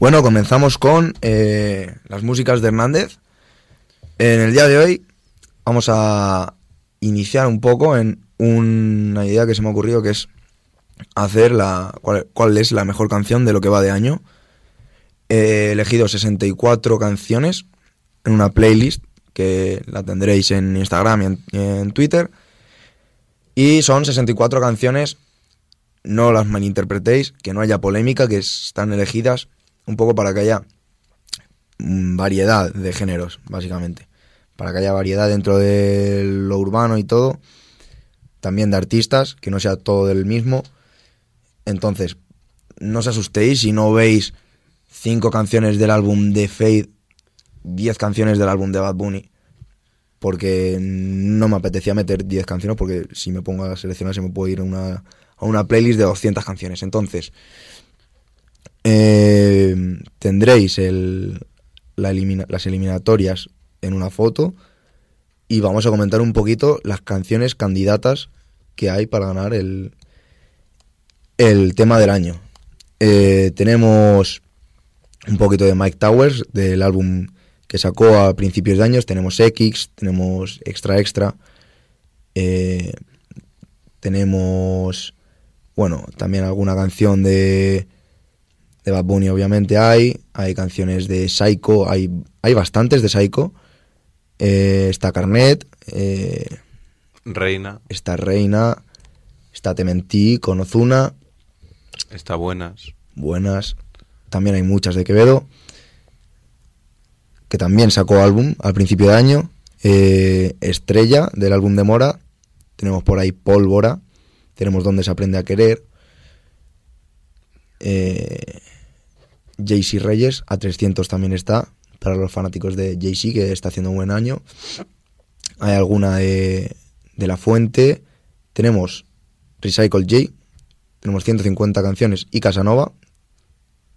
Bueno, comenzamos con eh, las músicas de Hernández. En el día de hoy vamos a iniciar un poco en una idea que se me ha ocurrido que es hacer la cuál, es la mejor canción de lo que va de año. He elegido 64 canciones en una playlist que la tendréis en Instagram y en Twitter. Y son 64 canciones, no las malinterpretéis, que no haya polémica, que están elegidas un poco para que haya variedad de géneros, básicamente para que haya variedad dentro de lo urbano y todo, también de artistas, que no sea todo del mismo. Entonces, no os asustéis si no veis cinco canciones del álbum de Fade, diez canciones del álbum de Bad Bunny, porque no me apetecía meter diez canciones, porque si me pongo a seleccionar se me puede ir una, a una playlist de 200 canciones. Entonces, eh, tendréis el, las eliminatorias en una foto y vamos a comentar un poquito las canciones candidatas que hay para ganar el, el tema del año. Eh, tenemos un poquito de Mike Towers del álbum que sacó a principios de años. Tenemos X, tenemos Extra Extra. Eh, tenemos, bueno, también alguna canción de, de Bad Bunny, obviamente hay. Hay canciones de Psycho, hay, hay bastantes de Psycho. Eh, está Carnet. Eh, Reina. Está Reina. Está Tementí con Ozuna. Está Buenas. Buenas. También hay muchas de Quevedo. Que también sacó álbum al principio de año. Eh, Estrella del álbum de Mora. Tenemos por ahí Pólvora. Tenemos Donde se aprende a querer. Eh, JC Reyes, a 300 también está para los fanáticos de Jay-Z, que está haciendo un buen año. Hay alguna de, de La Fuente. Tenemos Recycle J. Tenemos 150 canciones y Casanova.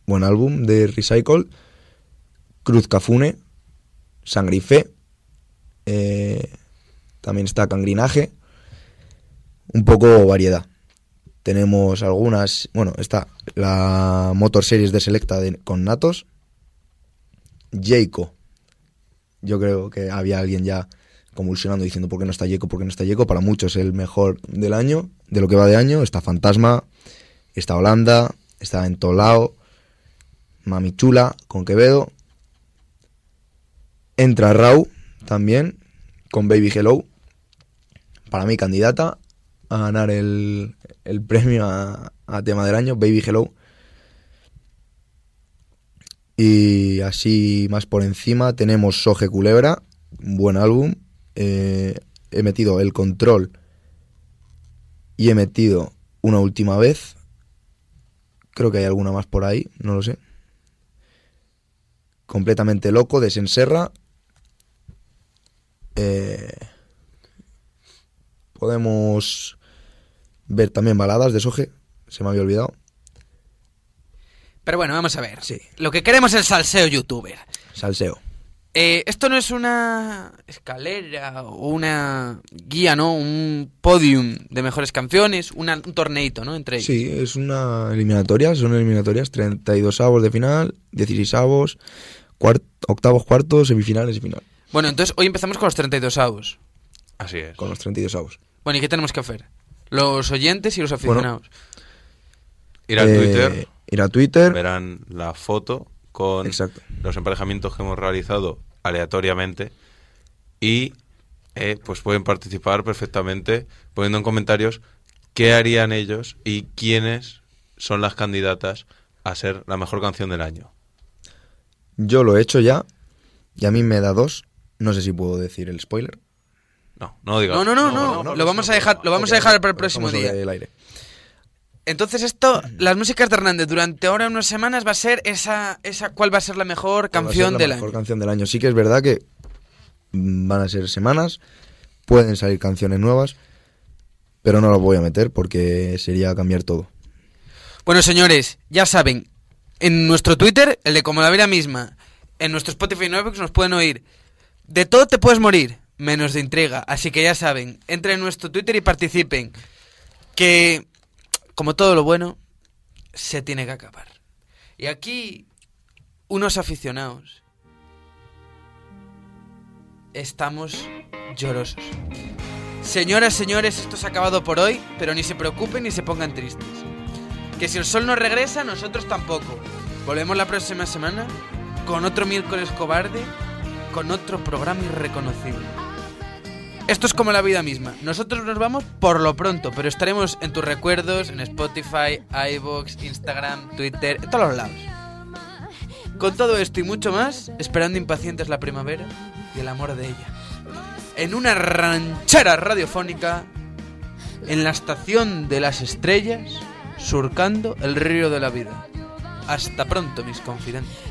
Buen álbum de Recycle. Cruz Cafune. Sangre y Fe. Eh, también está Cangrinaje. Un poco variedad. Tenemos algunas. Bueno, está la Motor Series de Selecta con Natos. Jaco. Yo creo que había alguien ya convulsionando diciendo por qué no está Jaco, por qué no está Jaco. Para muchos el mejor del año, de lo que va de año. Está Fantasma, está Holanda, está Entolao, Mami Chula con Quevedo. Entra Rau también con Baby Hello. Para mí candidata a ganar el, el premio a, tema del año, Baby Hello. Y así más por encima tenemos Soje Culebra, un buen álbum. Eh, he metido El Control y he metido una última vez. Creo que hay alguna más por ahí, no lo sé. Completamente loco, de Senserra. Eh, podemos ver también baladas de Soje, se me había olvidado. Pero bueno, vamos a ver. Sí. Lo que queremos es salseo youtuber. Salseo. Eh, esto no es una escalera o una guía, ¿no? Un podium de mejores canciones, un torneito, ¿no? Entre ellos. Sí, es una eliminatoria, son eliminatorias, 32 avos de final, 16 avos, octavos, cuartos, semifinales y final. Bueno, entonces hoy empezamos con los 32 avos. Así es. Con los 32 avos. Bueno, ¿y qué tenemos que hacer? Los oyentes y los aficionados. ir al Twitter eh, ir a Twitter. Verán la foto con los emparejamientos que hemos realizado aleatoriamente y eh, pues pueden participar perfectamente poniendo en comentarios qué harían ellos y quiénes son las candidatas a ser la mejor canción del año. Yo lo he hecho ya y a mí me da dos. No sé si puedo decir el spoiler. No, no digas. No, no, no, no, lo vamos a dejar, lo vamos a dejar para el próximo día. El aire. Entonces esto, las músicas de Hernández durante ahora unas semanas va a ser esa, esa ¿cuál va a ser la mejor canción del año? mejor canción del año. Sí que es verdad que van a ser semanas, pueden salir canciones nuevas, pero no las voy a meter porque sería cambiar todo. Bueno, señores, ya saben, en nuestro Twitter, el de Como la Vida Misma, en nuestro Spotify Nuevos nos pueden oír. De todo te puedes morir, menos de intriga. Así que ya saben, entren en nuestro Twitter y participen. Que como todo lo bueno, se tiene que acabar. Y aquí unos aficionados. Estamos llorosos. Señoras, señores, esto se ha acabado por hoy, pero ni se preocupen ni se pongan tristes. Que si el sol no regresa, nosotros tampoco. Volvemos la próxima semana con otro miércoles cobarde, con otro programa irreconocible. Esto es como la vida misma. Nosotros nos vamos por lo pronto, pero estaremos en tus recuerdos, en Spotify, iVoox, Instagram, Twitter, en todos los lados. Con todo esto y mucho más, esperando impacientes la primavera y el amor de ella. En una ranchera radiofónica, en la estación de las estrellas, surcando el río de la vida. Hasta pronto, mis confidentes.